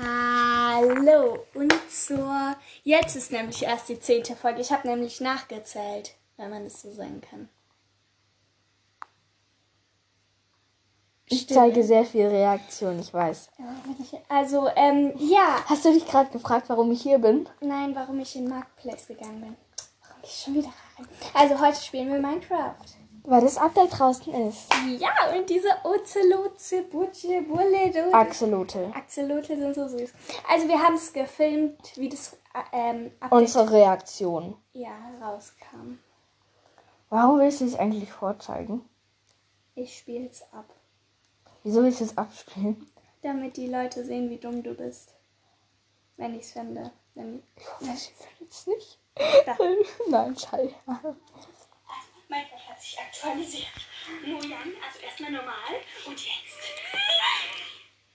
Hallo und zur. Jetzt ist nämlich erst die zehnte Folge. Ich habe nämlich nachgezählt, wenn man es so sagen kann. Ich Stille. zeige sehr viel Reaktion, ich weiß. Also, ähm, ja. Hast du dich gerade gefragt, warum ich hier bin? Nein, warum ich in Marketplace gegangen bin. Warum ich schon wieder rein? Also, heute spielen wir Minecraft. Weil das Update draußen ist. Ja, und diese Ozelote, Butche, Bulle, du. Axolotl. Axolotl sind so süß. Also, wir haben es gefilmt, wie das äh, ähm, Update Unsere Reaktion. ja, rauskam. Warum willst du es eigentlich vorzeigen? Ich spiele es ab. Wieso willst du es abspielen? Damit die Leute sehen, wie dumm du bist. Wenn ich es finde. Wenn, Ich hoffe, sie findet es nicht. Nein, scheiße. Minecraft hat sich aktualisiert. Mojan, also erstmal normal und jetzt.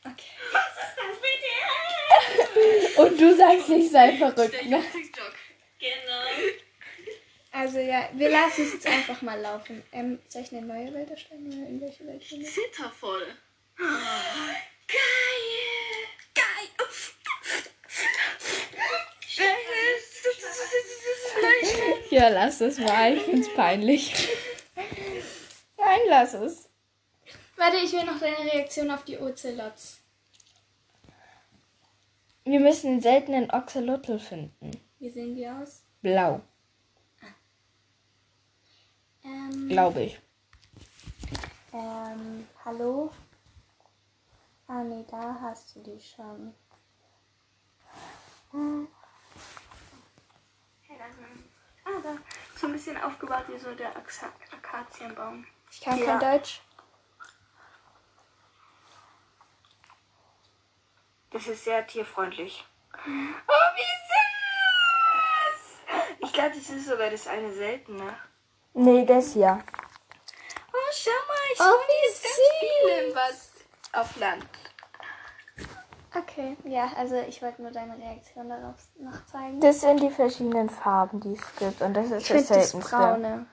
Okay. Was ist das bitte? Und du sagst, ich sei verrückt, ne? Also ja, wir lassen es jetzt einfach mal laufen. Ähm, soll ich eine neue Welt erstellen oder in welche Welt wir? Zittervoll. Geil! Geil! Ja, lass es mal. Ich find's peinlich. Nein, lass es. Warte, ich will noch deine Reaktion auf die Ocelots. Wir müssen einen seltenen Oxalotl finden. Wie sehen die aus? Blau, Ähm, glaube ich. ähm, hallo? Ah, nee, da hast du die schon. Hm. Hey, da sind. Ah, da. So ein bisschen aufgebaut wie so der Axa Akazienbaum. Ich kann Ja. kein Deutsch. Das ist sehr tierfreundlich. Oh, wie süß! Ich glaube, das ist sogar das eine seltene. Nee, das hier. Oh, schau mal, ich Oh, oh, wie jetzt ganz viele was auf Land. Okay, ja, also ich wollte nur deine Reaktion darauf noch zeigen. Das sind die verschiedenen Farben, die es gibt. Und das ist ich das finde das seltenste. Braune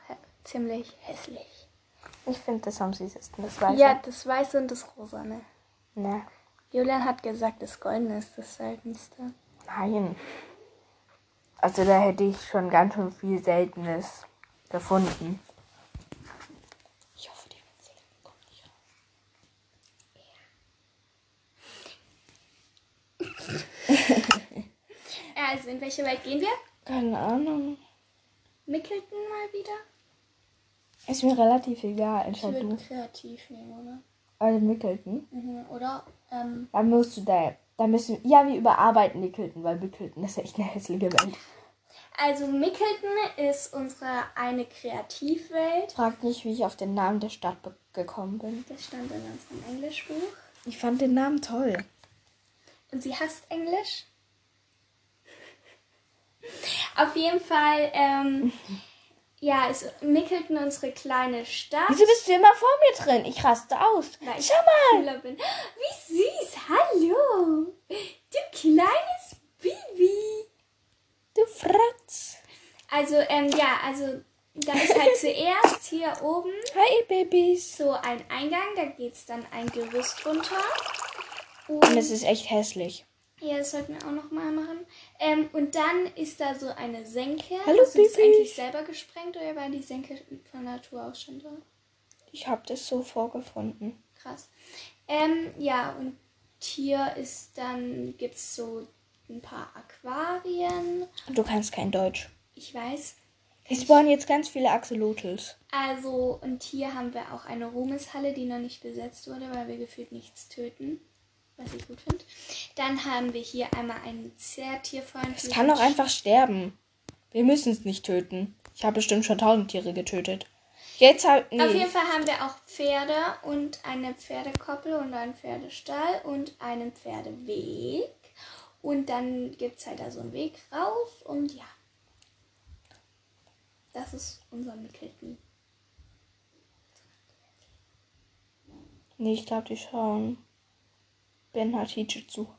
ziemlich hässlich. Ich finde das am süßesten, das Weiße. Ja, das Weiße und das Rosane. Ne, Julian hat gesagt, das Goldene ist das seltenste. nein. Also da hätte ich schon ganz schön viel Seltenes gefunden. Ich hoffe, die Winzlinge kommt nicht raus. Ja. also, in welche Welt gehen wir? Keine Ahnung. Mickelton mal wieder? Ist mir relativ egal, Ich entscheid würde du. kreativ nehmen, oder? Also Mickelton. Mhm. Oder, ähm, Dann musst du da. Da müssen. Ja, wir überarbeiten Mickelton, weil Mickelton ist echt eine hässliche Welt. Also Mickelton ist unsere eine Kreativwelt. Frag nicht, wie ich auf den Namen der Stadt gekommen bin. Das stand in unserem Englischbuch. Ich fand den Namen toll. Und sie hasst Englisch. Auf jeden Fall, ähm, ja, ist Mickelton unsere kleine Stadt. Wieso bist du immer vor mir drin? Ich raste aus. Weil Schau mal. Wie süß, hallo. Du kleines Baby. Du Fratz. Also, ähm, ja, also, da ist halt zuerst hier oben Hi, Babys. so ein Eingang, da geht's dann ein Gerüst runter. Und Und es ist echt hässlich. ja, das sollten wir auch noch mal machen. Ähm, und dann ist da so eine Senke. Hallo, Hast du das eigentlich selber gesprengt oder war die Senke von Natur aus schon da? Ich habe das so vorgefunden. Krass. Ähm, ja, und hier ist dann, gibt's so ein paar Aquarien. Du kannst kein Deutsch. Ich weiß. Es spawnen jetzt ganz viele Axolotls. Also, und hier haben wir auch eine Ruhmeshalle, die noch nicht besetzt wurde, weil wir gefühlt nichts töten. Was ich gut finde. Dann haben wir hier einmal einen sehr tierfreundlichen. Es kann auch einfach sterben. Wir müssen es nicht töten. Ich habe bestimmt schon tausend Tiere getötet. Jetzt halt. Nee. Auf jeden Fall haben wir auch Pferde und eine Pferdekoppel und einen Pferdestall und einen Pferdeweg. Und dann gibt es halt da so einen Weg rauf und ja. Das ist unser Mickelton. Nee, ich glaube, die schauen Ben Hatice zu.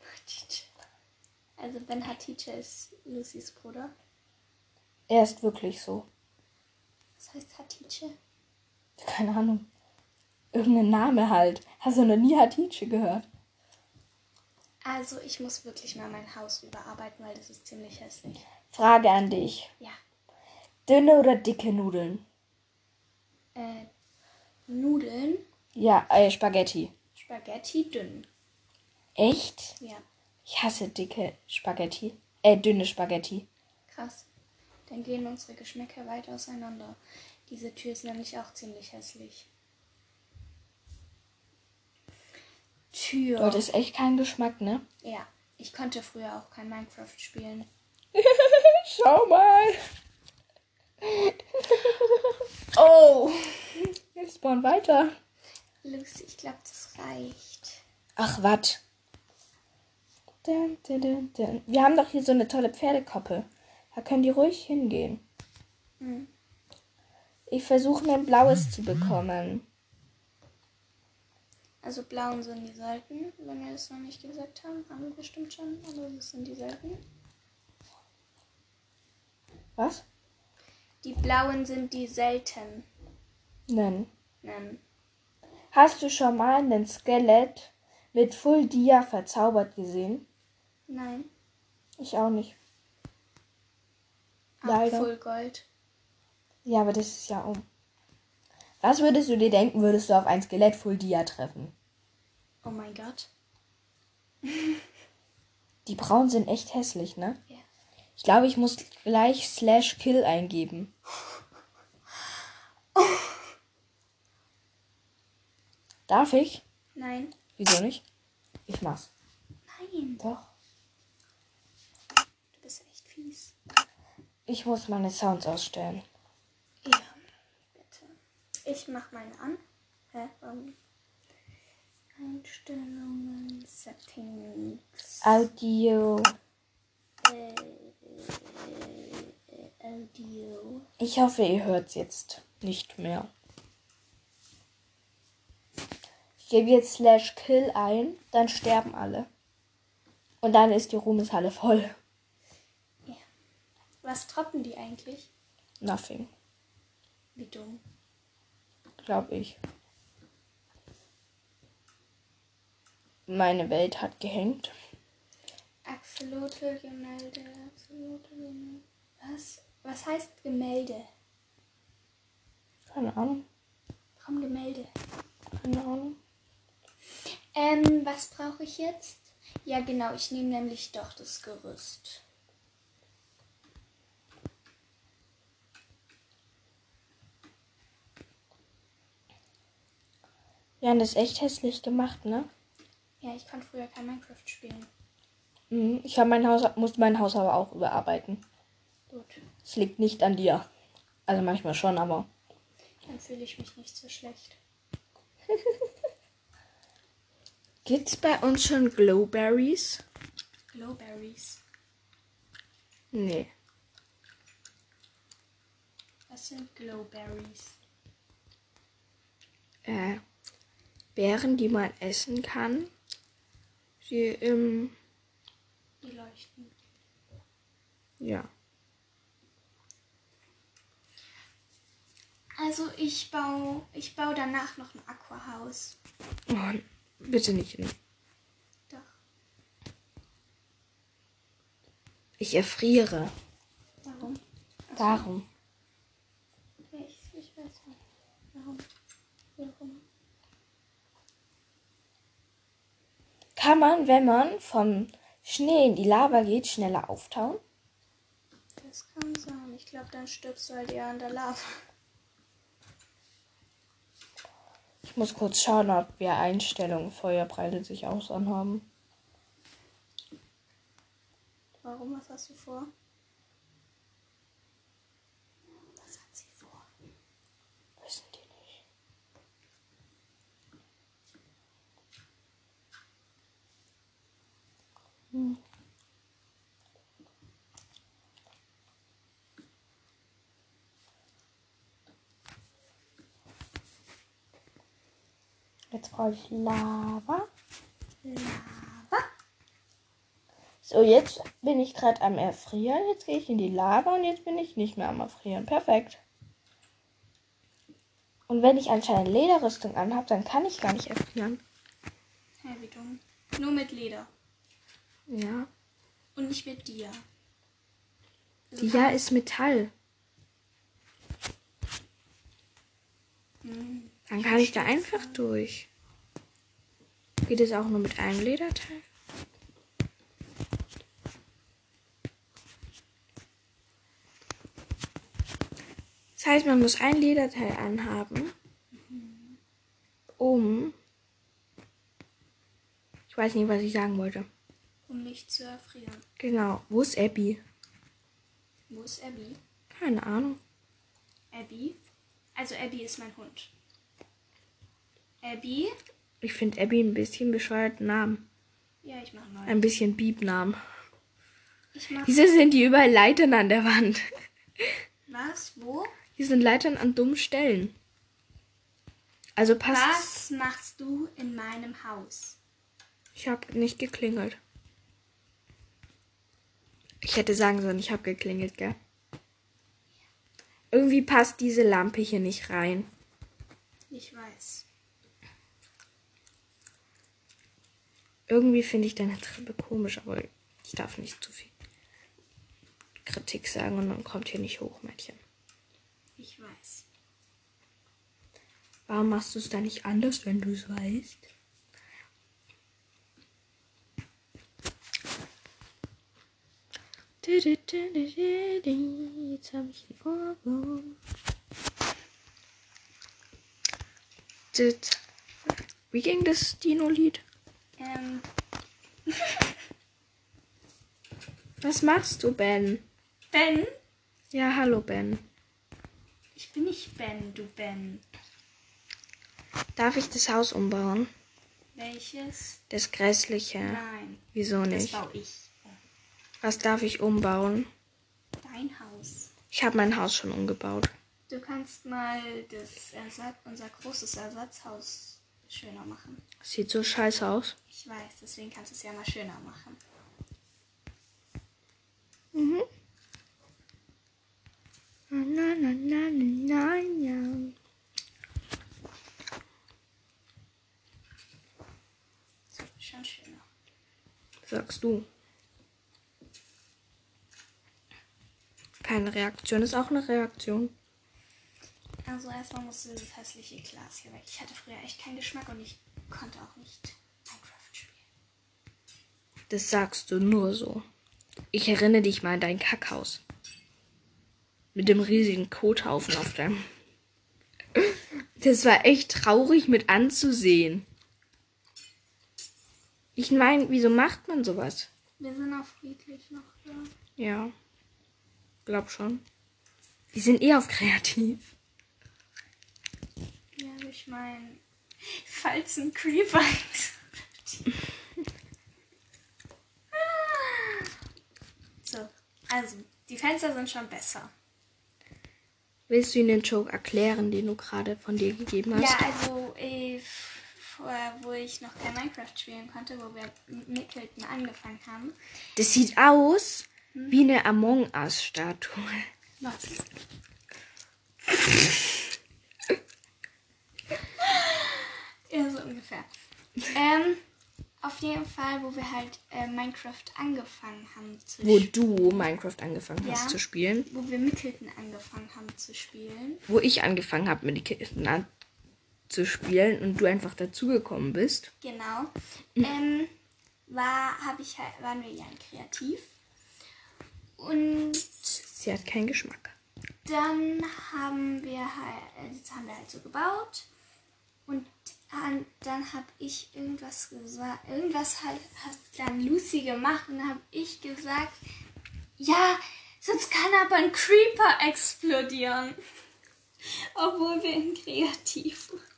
Also Ben Hatice ist Lucys Bruder. Er ist wirklich so. Was heißt Hatice? Keine Ahnung. Irgendein Name halt. Hast du noch nie Hatice gehört? Also ich muss wirklich mal mein Haus überarbeiten, weil das ist ziemlich hässlich. Frage an dich. Ja. Dünne oder dicke Nudeln? Äh, Nudeln, Ja, äh, Spaghetti. Spaghetti dünn. Echt? Ja, Ich hasse dicke Spaghetti. Äh, dünne Spaghetti. krass. Dann gehen unsere Geschmäcker weit auseinander. Diese Tür ist nämlich auch ziemlich hässlich. Tür. Dort ist echt kein Geschmack, ne? Ja, ich konnte früher auch kein Minecraft spielen. Schau mal. oh. Wir spawnen weiter. Lucy, ich glaube, das reicht. Ach, was? Dun, dun, dun, dun. Wir haben doch hier so eine tolle Pferdekoppel. Da können die ruhig hingehen. Hm. Ich versuche ein blaues zu bekommen. Also blauen sind die Seiten. Wenn wir das noch nicht gesagt haben, haben wir bestimmt schon. Aber das sind die Seiten. Was? Die blauen sind die selten. Nein. Ähm, Hast du schon mal einen Skelett mit Full Dia verzaubert gesehen? nein. Ich auch nicht. Ach, Leider. Full Gold. Ja, aber das ist ja um. Was würdest du dir denken, würdest du auf ein Skelett Full Dia treffen? Oh mein Gott. Die Braunen sind echt hässlich, ne? Ich glaube, ich muss gleich Slash Kill eingeben. Darf ich? Nein. Wieso nicht? Ich mach's. Nein. Doch. Du bist echt fies. Ich muss meine Sounds ausstellen. Ja, bitte. Ich mach meine an. Hä? Warum? Einstellungen, Settings, Audio. Ich hoffe, ihr hört's jetzt nicht mehr. Ich gebe jetzt Slash Kill ein, dann sterben alle. Und dann ist die Ruhmeshalle voll. Was droppen die eigentlich? Nothing, Wie dumm. glaube ich. Meine Welt hat gehängt. Axolotl, Gemälde, Axolotl, Gemälde. Was? Was heißt Gemälde? Keine Ahnung. Warum Gemälde? Keine Ahnung. Ähm, was brauche ich jetzt? Ja, genau, ich nehme nämlich doch das Gerüst. Ja, das ist echt hässlich gemacht, ne? Ja, ich konnte früher kein Minecraft spielen. Mhm. Ich habe mein Haus, muss mein Haus aber auch überarbeiten. Gut, Es liegt nicht an dir. Also manchmal schon, aber. dann fühle ich mich nicht so schlecht. Gibt's bei uns schon Glowberries? Glowberries. Nee. Was sind Glowberries? Äh, Beeren, die man essen kann. Sie im. Die leuchten. Ja. Also ich baue, ich baue danach noch ein Aquahaus. Oh, bitte nicht. Doch. Ich erfriere. Warum? Darum. Ich, ich weiß nicht. Warum? Warum? Kann man, wenn man vom Schnee in die Lava geht, schneller auftauen? Das kann sein. Ich glaube, dann stirbst du halt eher an der Lava. Ich muss kurz schauen, ob wir Einstellungen Feuer breitet sich aus anhaben. Warum? Was hast du vor? Was hat sie vor? Wissen die nicht. Hm. Jetzt brauche ich Lava. Lava. So, jetzt bin ich gerade am Erfrieren. Jetzt gehe ich in die Lava und jetzt bin ich nicht mehr am Erfrieren. Perfekt. Und wenn ich anscheinend Lederrüstung anhabe, dann kann ich gar nicht erfrieren. Hä, wie dumm. Nur mit Leder. Ja. Und nicht mit dir. Also Die ja ist Metall. Hm. Dann kann ich da einfach durch. Geht es auch nur mit einem Lederteil? Das heißt, man muss ein Lederteil anhaben, um. Ich weiß nicht, was ich sagen wollte. Um nicht zu erfrieren. Genau. Wo ist Abby? Wo ist Abby? Keine Ahnung. Abby? Also Abby ist mein Hund. Abby? Ich finde Abby ein bisschen bescheuerten Namen. Ja, ich mach neu. Ein bisschen Biebnamen. Ich mach. Wieso sind die überall Leitern an der Wand? Was? Wo? Hier sind Leitern an dummen Stellen. Also passt. Was machst du in meinem Haus? Ich habe nicht geklingelt. Ich hätte sagen sollen, ich habe geklingelt, gell? Irgendwie passt diese Lampe hier nicht rein. Ich weiß. Irgendwie finde ich deine Treppe komisch, aber ich darf nicht zu viel Kritik sagen und dann kommt hier nicht hoch, Mädchen. Ich weiß. Warum machst du es dann nicht anders, wenn du es weißt? Jetzt habe ich einen Ohrwurm. Das- Wie ging das Dino-Lied? Ähm, Was machst du, Ben? Ben? Ja, hallo, Ben. Ich bin nicht Ben, du Ben. Darf ich das Haus umbauen? Welches? Das grässliche. Nein, Wieso das nicht? baue ich. Was darf ich umbauen? Dein Haus. Ich habe mein Haus schon umgebaut. Du kannst mal das Ersatz, unser großes Ersatzhaus schöner machen. Sieht so scheiße aus. Ich weiß, deswegen kannst du es ja mal schöner machen. Mhm. Na, na, na, na, na, ja. So, schon schöner. Sagst du. Keine Reaktion ist auch eine Reaktion. Also erstmal musste dieses hässliche Glas hier weg. Ich hatte früher echt keinen Geschmack und ich konnte auch nicht Minecraft spielen. Das sagst du nur so. Ich erinnere dich mal an dein Kackhaus. Mit dem riesigen Kothaufen auf deinem. Das war echt traurig mit anzusehen. Ich meine, wieso macht man sowas? Wir sind auch friedlich noch da. Ja. Glaub schon. Die sind eh auf kreativ. Ja, ich meine, falls ein Creeper So, also, die Fenster sind schon besser. Willst du ihnen den Joke erklären, den du gerade von dir gegeben hast? Ja, also, äh, vorher, wo ich noch kein Minecraft spielen konnte, wo wir mit Mickleton angefangen haben. Das sieht aus wie eine Among Us-Statue. Was? ja, so ungefähr. ähm, auf jeden Fall, wo wir halt äh, Minecraft angefangen haben zu Wo spielen. du Minecraft angefangen hast Ja. zu spielen. Wo wir Mickleton angefangen haben zu spielen. Wo ich angefangen habe, mit den Kisten an zu spielen und du einfach dazugekommen bist. Genau. Ähm, war, hab ich halt, waren wir ja ein Kreativ. Und Sie hat keinen Geschmack. dann haben wir halt, äh, das haben wir halt so gebaut. Und an, dann habe ich irgendwas gesagt, irgendwas hat, hat dann Lucy gemacht und habe ich gesagt, ja, sonst kann aber ein Creeper explodieren. Obwohl wir in Kreativ waren.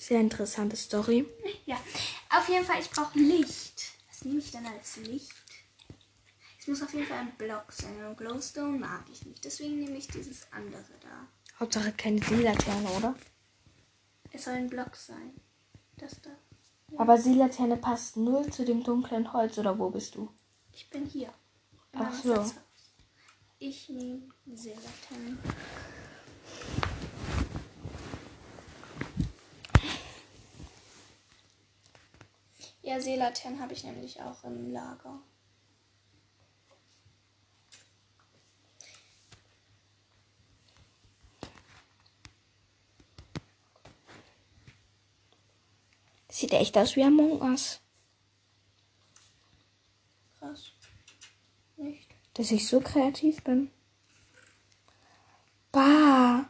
Sehr interessante Story. Ja, auf jeden Fall, ich brauche Licht. Was nehme ich denn als Licht? Es muss auf jeden Fall ein Block sein. Und Glowstone mag ich nicht. Deswegen nehme ich dieses andere da. Hauptsache keine Seelaterne, oder? Es soll ein Block sein. Das da. Aber Seelaterne passt null zu dem dunklen Holz, oder wo bist du? Ich bin hier. Ach so. Ich nehme Seelaternen. Ja, Seelaternen habe ich nämlich auch im Lager. Sieht echt aus wie Among Us. Krass. Nicht? Dass ich so kreativ bin. Bah.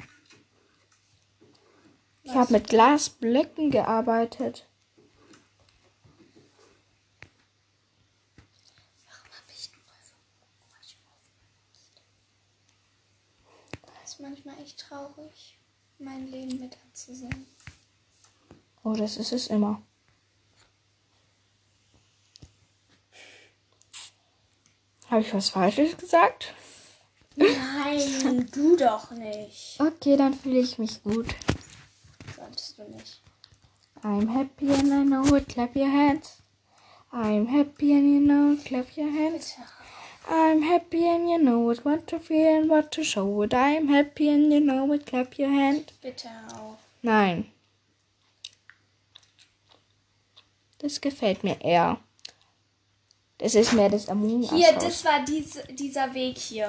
Ich habe mit Glasblöcken gearbeitet. Warum habe ich nur Das ist manchmal echt traurig, mein Leben mit anzusehen. Oh, das ist es immer. Habe ich was Falsches gesagt? Nein, du doch nicht. Okay, dann fühle ich mich gut. Solltest du nicht. I'm happy and I know it. Clap your hands. I'm happy and you know it. Clap your hands. Bitte. I'm happy and you know it. What to feel and what to show it. I'm happy and you know it. Clap your hand. Bitte auf. Nein. Das gefällt mir eher. Das ist mehr das Us Hier, das war diese, dieser Weg hier.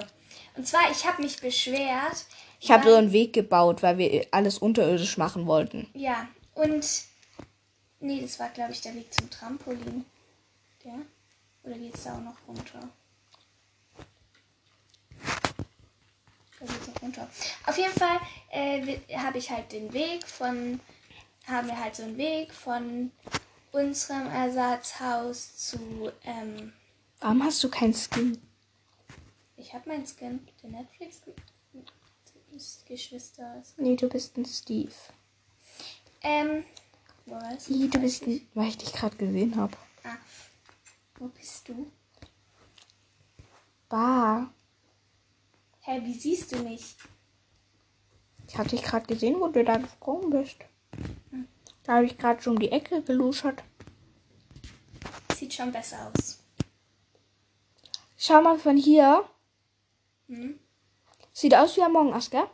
Und zwar, ich habe mich beschwert. Ich habe so einen Weg gebaut, weil wir alles unterirdisch machen wollten. Ja, und. Nee, das war, glaube ich, der Weg zum Trampolin. Der? Oder geht's da auch noch runter? Noch runter. Auf jeden Fall äh, habe ich halt den Weg von. Haben wir halt so einen Weg von unserem Ersatzhaus zu. Ähm, Warum hast du keinen Skin? ich habe meinen Skin, der Netflix. Geschwister. Nee, du bist ein Steve. Ähm. Wo war's? Nee, du bist ein, weil ich dich gerade gesehen habe. Ah. Wo bist du? Bah. Hä, wie siehst du mich? Ich habe dich gerade gesehen, wo du da gesprungen bist. Da habe ich gerade schon um die Ecke geluschert. Sieht schon besser aus. Schau mal von hier. Hm? Sieht aus wie Among Us, gell?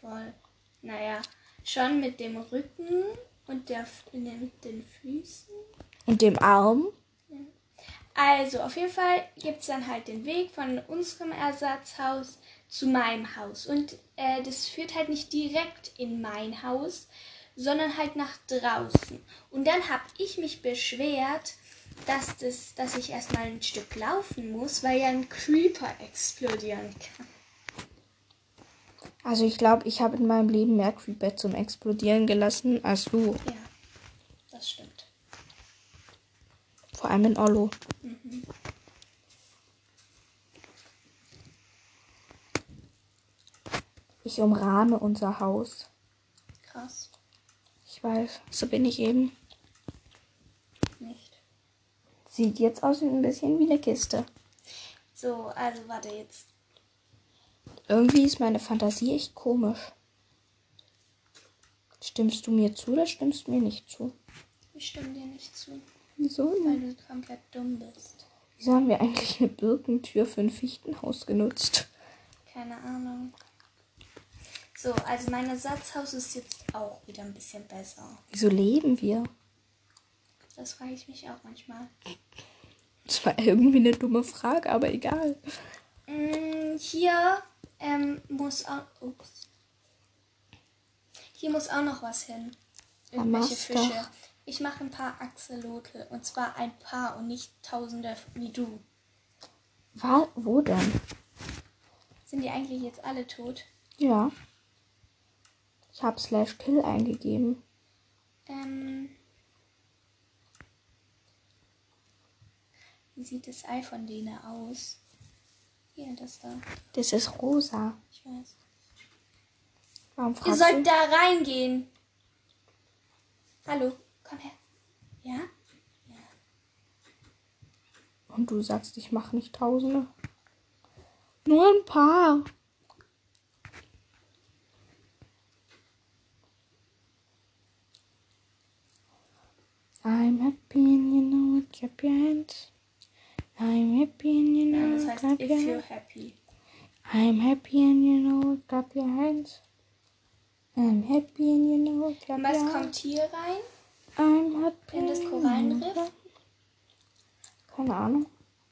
Voll. Naja, schon mit dem Rücken und der, den, den Füßen. Und dem Arm. Also, auf jeden Fall gibt es dann halt den Weg von unserem Ersatzhaus zu meinem Haus. Und äh, das führt halt nicht direkt in mein Haus, sondern halt nach draußen. Und dann habe ich mich beschwert, dass, das, dass ich erstmal ein Stück laufen muss, weil ja ein Creeper explodieren kann. Also ich glaube, ich habe in meinem Leben mehr Creeper zum Explodieren gelassen als du. Ja, das stimmt. Vor allem in Ollo. Ich umrahme unser Haus. Krass. Ich weiß, so bin ich eben. Nicht. Sieht jetzt aus wie ein bisschen wie eine Kiste. So, also warte jetzt. Irgendwie ist meine Fantasie echt komisch. Stimmst du mir zu oder stimmst du mir nicht zu? Ich stimme dir nicht zu, Wieso? weil du komplett dumm bist. Wieso haben wir eigentlich eine Birkentür für ein Fichtenhaus genutzt? Keine Ahnung. So, also mein Ersatzhaus ist jetzt auch wieder ein bisschen besser. Wieso leben wir? Das frage ich mich auch manchmal. Das war irgendwie eine dumme Frage, aber egal. Mm, hier ähm, muss auch. Ups. Hier muss auch noch was hin. Irgendwelche Fische. Ich mache ein paar Axolotl. Und zwar ein paar und nicht tausende wie du. Wa- wo denn? Sind die eigentlich jetzt alle tot? Ja. Ich habe slash kill eingegeben. Ähm. Wie sieht das Ei von denen aus? Hier, das da. Das ist rosa. Ich weiß. Warum Ihr fragst sollt du? da reingehen. Hallo, komm her. Ja? Und du sagst, ich mache nicht Tausende. Nur ein paar. I'm happy and you know it, clap your hands. I'm happy and you Ja, know it, clap your hands. happy. I'm happy and you know it, clap your hands. I'm happy and you know it, clap Und was your kommt hands. hier rein? I'm happy. In das Korallenriff? Keine Ahnung.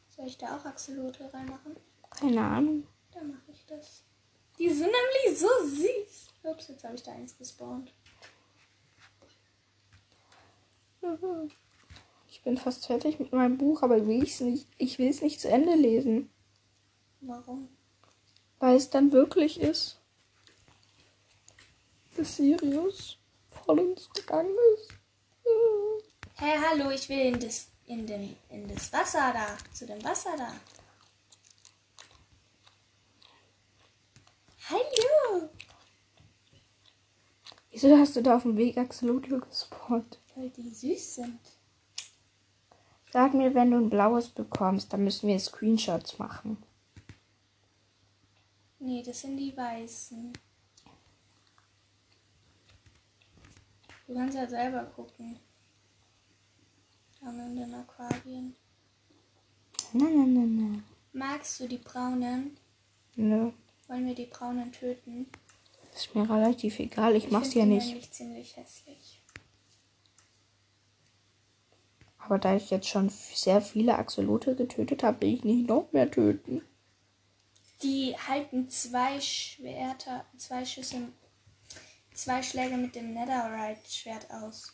Soll ich da auch Axolotl reinmachen? Keine Ahnung. Dann mache ich das. Die sind nämlich so süß. Ups, jetzt habe ich da eins gespawnt. Ich bin fast fertig mit meinem Buch, aber will ich's nicht, ich will es nicht zu Ende lesen, Warum? weil es dann wirklich ist, dass Sirius voll uns gegangen ist. Hey, hallo, ich will in das, in, den, in das Wasser da. Zu dem Wasser da. Hallo. Wieso hast du da auf dem Weg Axolotl gespawnt? Weil die süß sind. Sag mir, wenn du ein blaues bekommst, dann müssen wir Screenshots machen. Nee, das sind die weißen. Du kannst ja selber gucken. Dann in den Aquarien. Na, na, na, na. Magst du die braunen? Nö, Wollen wir die braunen töten? ist mir relativ egal, ich mach's find ja nicht. nämlich ziemlich hässlich. Aber da ich jetzt schon sehr viele Axolotl getötet habe, will ich nicht noch mehr töten. Die halten zwei Schwerter, zwei Schüsse, zwei Schläge mit dem Netherite-Schwert aus.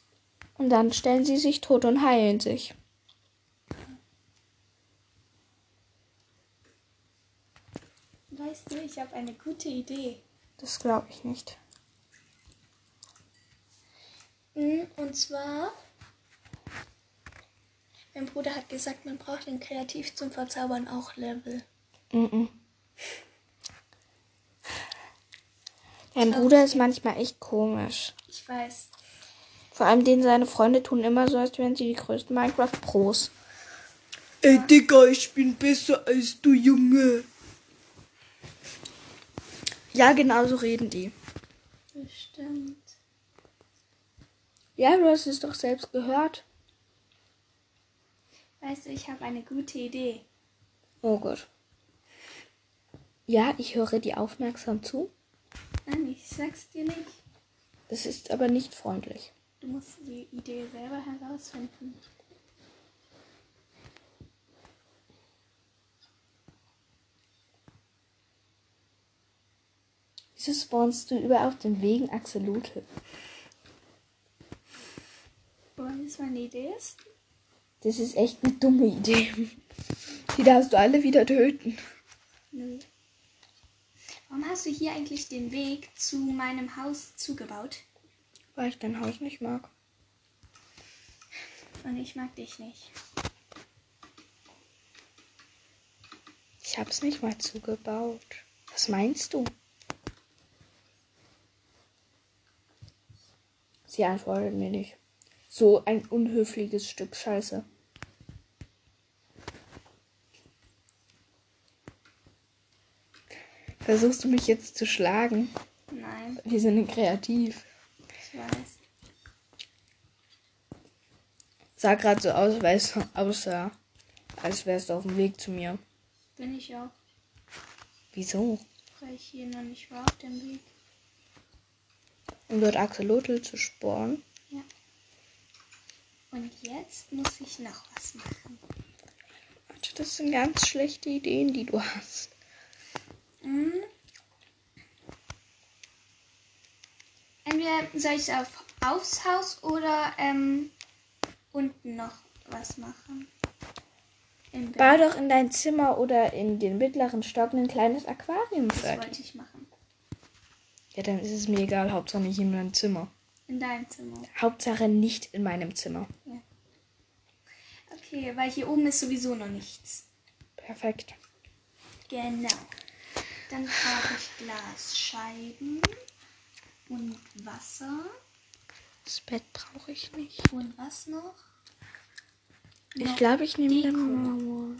Und dann stellen sie sich tot und heilen sich. Weißt du, ich habe eine gute Idee. Das glaube ich nicht. Mm, Und zwar, mein Bruder hat gesagt, man braucht in Kreativ zum Verzaubern auch Level. Mhm. Dein Bruder ist manchmal echt komisch. Ich weiß. Vor allem den seine Freunde tun immer so, als wären sie die größten Minecraft-Pros. Ey, Digga, ich bin besser als du, Junge. Ja, genau so reden die. Bestimmt. Ja, du hast es doch selbst gehört. Weißt du, ich habe eine gute Idee. Oh Gott. Ja, ich höre dir aufmerksam zu. Nein, ich sag's dir nicht. Das ist aber nicht freundlich. Du musst die Idee selber herausfinden. Wieso spawnst du überall auf den Wegen Axolotl? Wir es meine Idee ist? Das ist echt eine dumme Idee. Die darfst du alle wieder töten. Nö. Warum hast du hier eigentlich den Weg zu meinem Haus zugebaut? Weil ich dein Haus nicht mag. Und ich mag dich nicht. Ich hab's nicht mal zugebaut. Was meinst du? Sie antwortet mir nicht. So ein unhöfliches Stück Scheiße. Versuchst du mich jetzt zu schlagen? Nein, Wir sind kreativ. Weiß. Sah gerade so aus, weil es aussah, als wärst du auf dem Weg zu mir. Bin ich auch. Wieso? Weil ich hier noch nicht war auf dem Weg. Um dort Axolotl zu sporen. Ja. Und jetzt muss ich noch was machen. Warte, das sind ganz schlechte Ideen, die du hast. Hm. Entweder soll ich auf, aufs Haus oder ähm, unten noch was machen. Im Bau doch in dein Zimmer oder in den mittleren Stock ein kleines Aquarium Das fertig. wollte ich machen. Ja, dann ist es mir egal. Hauptsache nicht in meinem Zimmer. In deinem Zimmer. Hauptsache nicht in meinem Zimmer. Okay, weil hier oben ist sowieso noch nichts. Perfekt. Genau. Dann brauche ich Glasscheiben und Wasser. Das Bett brauche ich nicht. Und was noch? Ich glaube, ich nehme Marmor.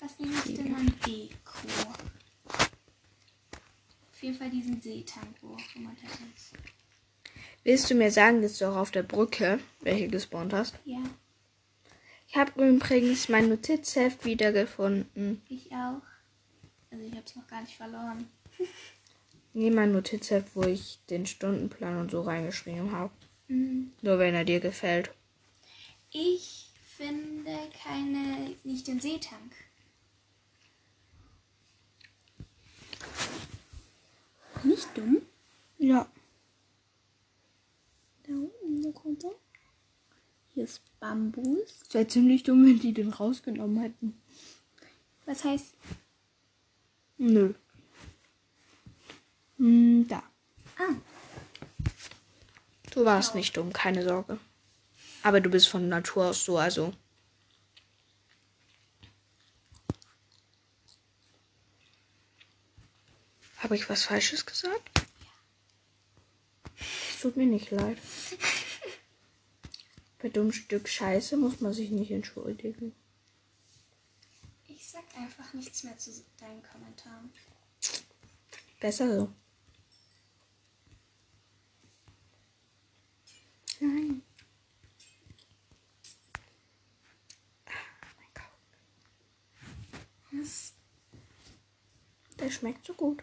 Was nehme ich denn an Deko? Auf jeden Fall diesen Seetank, wo auch immer der ist. Willst du mir sagen, dass du auch auf der Brücke welche gespawnt hast? Ja, Ich habe übrigens mein Notizheft wiedergefunden. ich auch. Also ich habe es noch gar nicht verloren. Nee, mein Notizheft, wo ich den Stundenplan und so reingeschrieben habe. Mhm. Nur wenn er dir gefällt. Ich finde keine, nicht den Seetank. Nicht dumm? Ja. Da unten, wo kommt er? Hier ist Bambus. Es wäre ziemlich dumm, wenn die den rausgenommen hätten. Was heißt, Nö. Hm, da. ah, Du warst nicht dumm, keine Sorge. Aber du bist von Natur aus so, also. Habe ich was Falsches gesagt? Es tut mir nicht leid. Bei dummen Stück Scheiße muss man sich nicht entschuldigen. ich sag einfach nichts mehr zu deinen Kommentaren. Besser so. Nein. Ah, mein Gott. Der schmeckt so gut.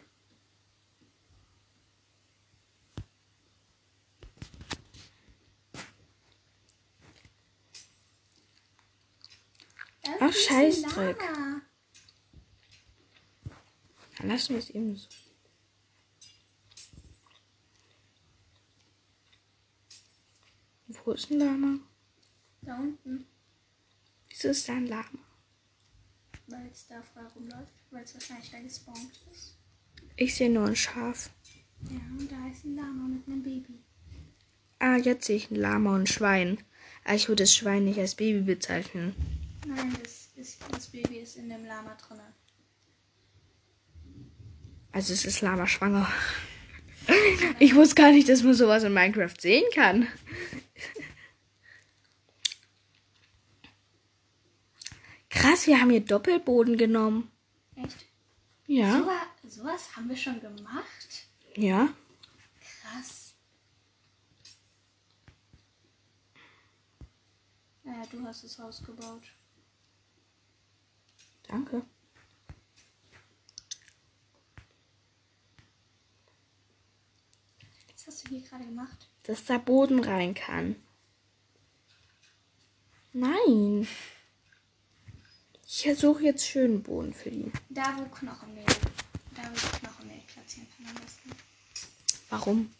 Ach, Scheißdreck. Dann lassen wir es eben so. Wo ist ein Lama? Da unten, Wieso ist da ein Lama? weil es da frei rumläuft, weil es wahrscheinlich da gespawnt ist. Ich sehe nur ein Schaf. Ja, und da ist ein Lama mit einem Baby. Ah, jetzt sehe ich ein Lama und ein Schwein. Ah, ich würde das Schwein nicht als Baby bezeichnen. Nein, das, ist, das Baby ist in dem Lama drin. Also es ist Lama schwanger. Ich wusste gar nicht, dass man sowas in Minecraft sehen kann. Krass, wir haben hier Doppelboden genommen. Echt? Ja. So, sowas haben wir schon gemacht? Ja. Krass. Naja, du hast das Haus gebaut. Danke. Was hast du hier gerade gemacht? Dass da Boden rein kann. Nein. Ich suche jetzt schönen Boden für die. Da, wo Knochenmehl. Da, wo ich Knochenmehl platzieren kann am besten. Warum?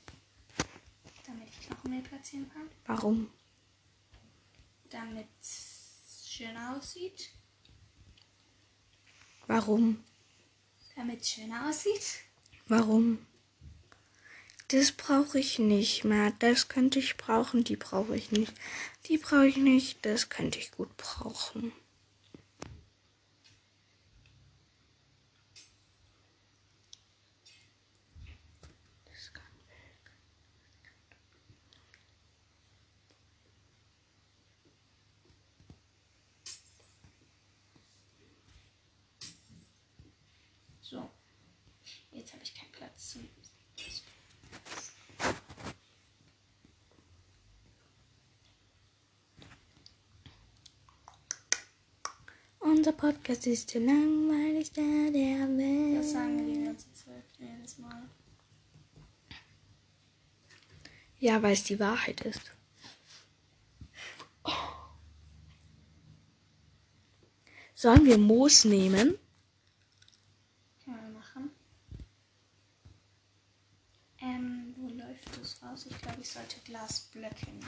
Damit ich Knochenmehl platzieren kann. Warum? Damit es schöner aussieht. Warum? Damit es schöner aussieht. Warum? Das brauche ich nicht mehr. Das könnte ich brauchen. Die brauche ich nicht. Die brauche ich nicht. Das könnte ich gut brauchen. Das kann weg. So. Jetzt habe ich keinen Platz zum. Unser Podcast ist der langweiligste der Welt. Das sagen wir die ganze Zeit. Jedes Mal. Ja, weil es die Wahrheit ist. Sollen wir Moos nehmen? Können wir machen. Ähm, wo läuft das raus? Ich glaube, ich sollte Glasblöcke nehmen.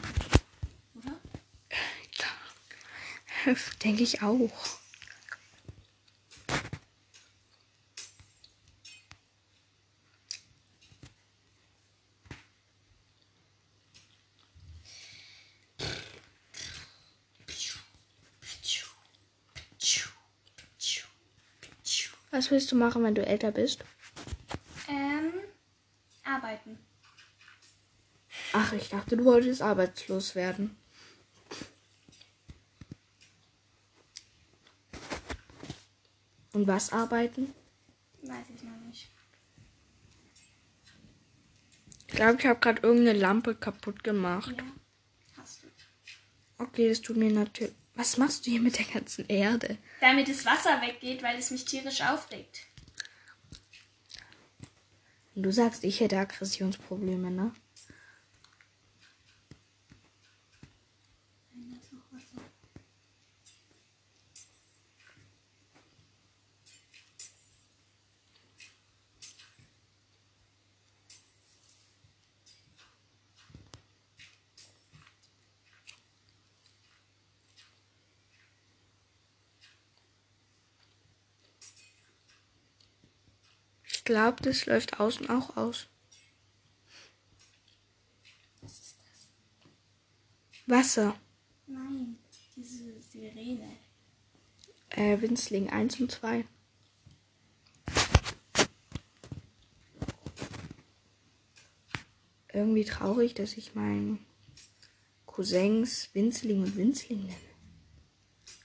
Oder? Ja. Denke ich auch. Was willst du machen, wenn du älter bist? Ähm, arbeiten. Ach, ich dachte, du wolltest arbeitslos werden. Und was arbeiten? Weiß ich noch nicht. Ich glaube, ich habe gerade irgendeine Lampe kaputt gemacht. Ja. Hast du. Okay, das tut mir natürlich. Was machst du hier mit der ganzen Erde? Damit das Wasser weggeht, weil es mich tierisch aufregt. Und du sagst, ich hätte Aggressionsprobleme, ne? Glaube, das läuft außen auch aus. Was ist das? Wasser. Nein, diese Sirene. Äh, Winzling 1 und 2. Irgendwie traurig, dass ich meinen Cousins Winzling und Winzling nenne.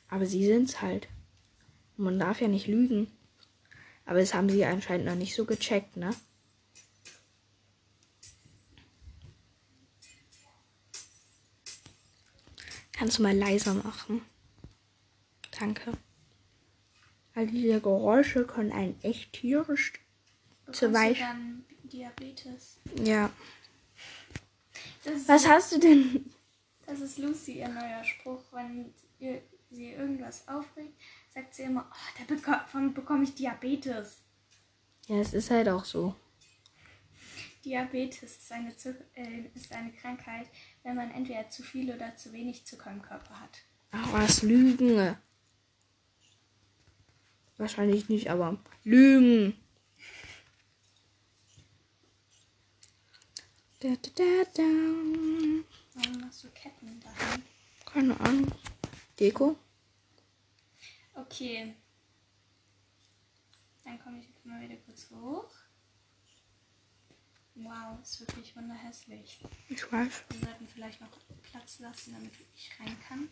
Aber sie sind's halt. Und man darf ja nicht lügen. Aber das haben sie anscheinend noch nicht so gecheckt, ne? Kannst du mal leiser machen? Danke. All diese Geräusche können einen echt tierisch. Zu weich. Diabetes. Ja. Was hast du denn? das ist Lucy, ihr neuer Spruch. Wenn ihr, sie irgendwas aufregt, sagt sie immer, oh, da bekomme ich Diabetes. Ja, es ist halt auch so. Diabetes ist eine, äh, ist eine Krankheit, wenn man entweder zu viel oder zu wenig Zucker im Körper hat. Ach, was Lügen. Wahrscheinlich nicht, aber Lügen. Da, da, da, da. Warum machst du Ketten dahin? Keine Ahnung. Deko? Okay. Dann komme ich jetzt mal wieder kurz hoch. Wow, ist wirklich wunderhässlich. Ich weiß. Wir sollten vielleicht noch Platz lassen, damit ich rein kann.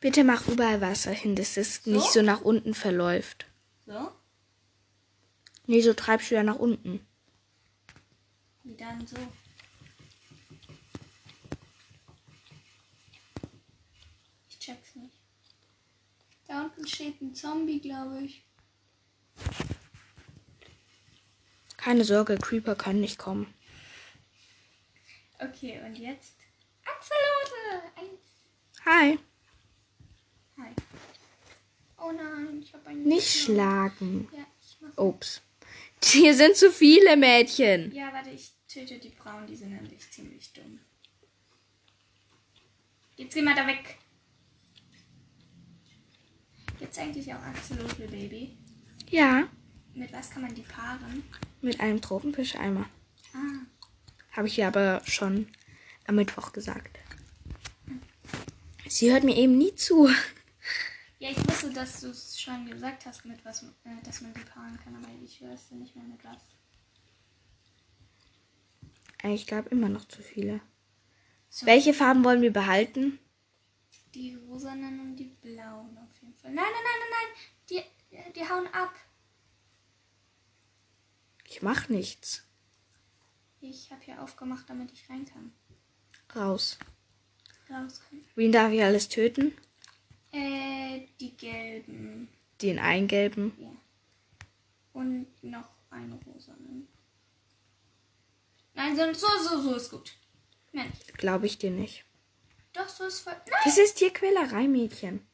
Bitte mach überall Wasser hin, dass es nicht so nach unten verläuft. So, Nee, so treibst du ja nach unten. wie dann so. Ich check's nicht. Da unten steht ein Zombie, glaube ich. Keine Sorge, Creeper kann nicht kommen. Okay, und jetzt Axolotl! Hi. Hi. Oh nein, ich habe einen. Nicht geschlagen. schlagen. Ja, ich mach. Ups. Hier sind zu viele Mädchen. Ja, warte, ich töte die Frauen, die sind nämlich ziemlich dumm. Jetzt geh mal da weg. Gibt's eigentlich auch Axolotl Baby? Ja, Mit was kann man die paaren? mit einem Tropenfischeimer. Ah, Habe ich ihr aber schon am Mittwoch gesagt. Sie hört mir eben nie zu. ja, ich wusste, dass du es schon gesagt hast, mit was, äh, dass man die paaren kann, aber ich wüsste nicht mehr mit was. Ich glaube immer noch zu viele. So, Welche Farben wollen wir behalten? Die rosanen und die blauen auf jeden Fall. Nein, nein, nein, nein, nein. Die, äh, die hauen ab. Ich mach nichts. Ich habe hier aufgemacht, damit ich rein kann. Raus. Raus können. Wen darf ich alles töten? Äh, die gelben. Den eingelben. Ja. Und noch eine rosanen. Nein, so, so, so, so ist gut. Nein, Glaube ich dir nicht. Doch, so ist voll. Nein! Das ist Tierquälerei, Mädchen.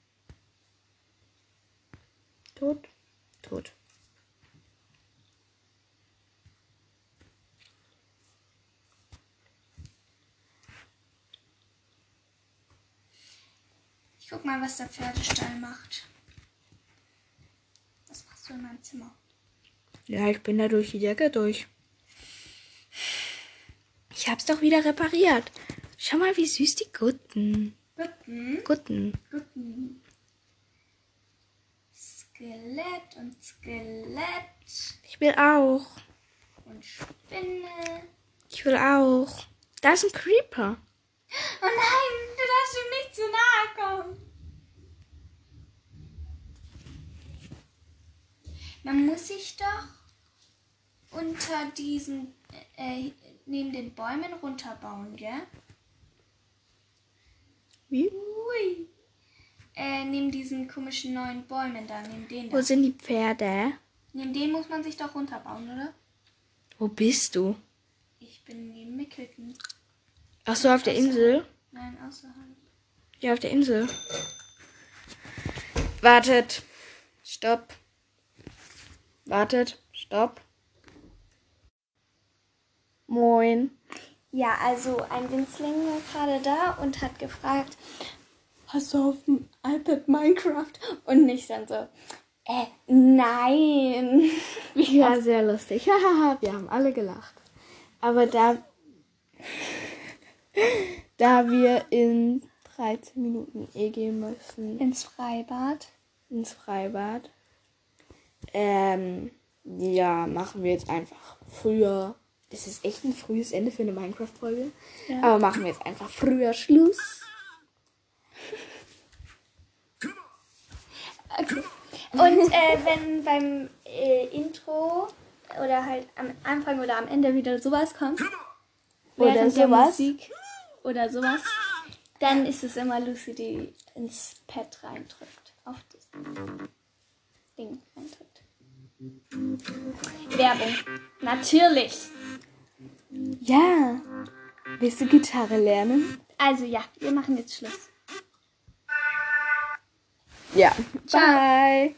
Tot. Tot. Ich guck mal, was der Pferdestall macht. Was machst du in meinem Zimmer? Ja, ich bin da durch die Decke durch. Ich hab's doch wieder repariert. Schau mal, wie süß die Gutten. Guten. Gutten. Guten. Skelett und Skelett Ich will auch. und Spinne. Ich will auch. Da ist ein Creeper. Oh nein, du darfst ihm nicht zu nahe kommen. Man muss sich doch unter diesen, äh, neben den Bäumen runterbauen, gell? Wie? Ui. Äh, neben diesen komischen neuen Bäumen da, neben den Wo da. sind die Pferde? Neben den muss man sich doch runterbauen, oder? Wo bist du? Ich bin neben Mickelton. Ach so, auf der Insel? Nein, außerhalb. Ja, auf der Insel. Wartet. Stopp. Wartet. Stopp. Moin. Ja, also ein Winzling war gerade da und hat gefragt, hast du auf dem iPad Minecraft? Und ich dann so, äh, nein. Ja, sehr lustig. Wir haben alle gelacht. Aber da, da wir in 13 Minuten eh gehen müssen Ins Freibad. ins Freibad, ähm, ja, machen wir jetzt einfach früher. Das ist echt ein frühes Ende für eine Minecraft-Folge. Ja. Aber machen wir jetzt einfach früher Schluss. Okay. Und äh, wenn beim äh, Intro oder halt am Anfang oder am Ende wieder sowas kommt, Oder sowas. Musik oder sowas, dann ist es immer Lucy, die ins Pad reindrückt. Auf das Ding reindrückt. Werbung. Natürlich. Ja. Willst du Gitarre lernen? Also ja, wir machen jetzt Schluss. Ja. Bye.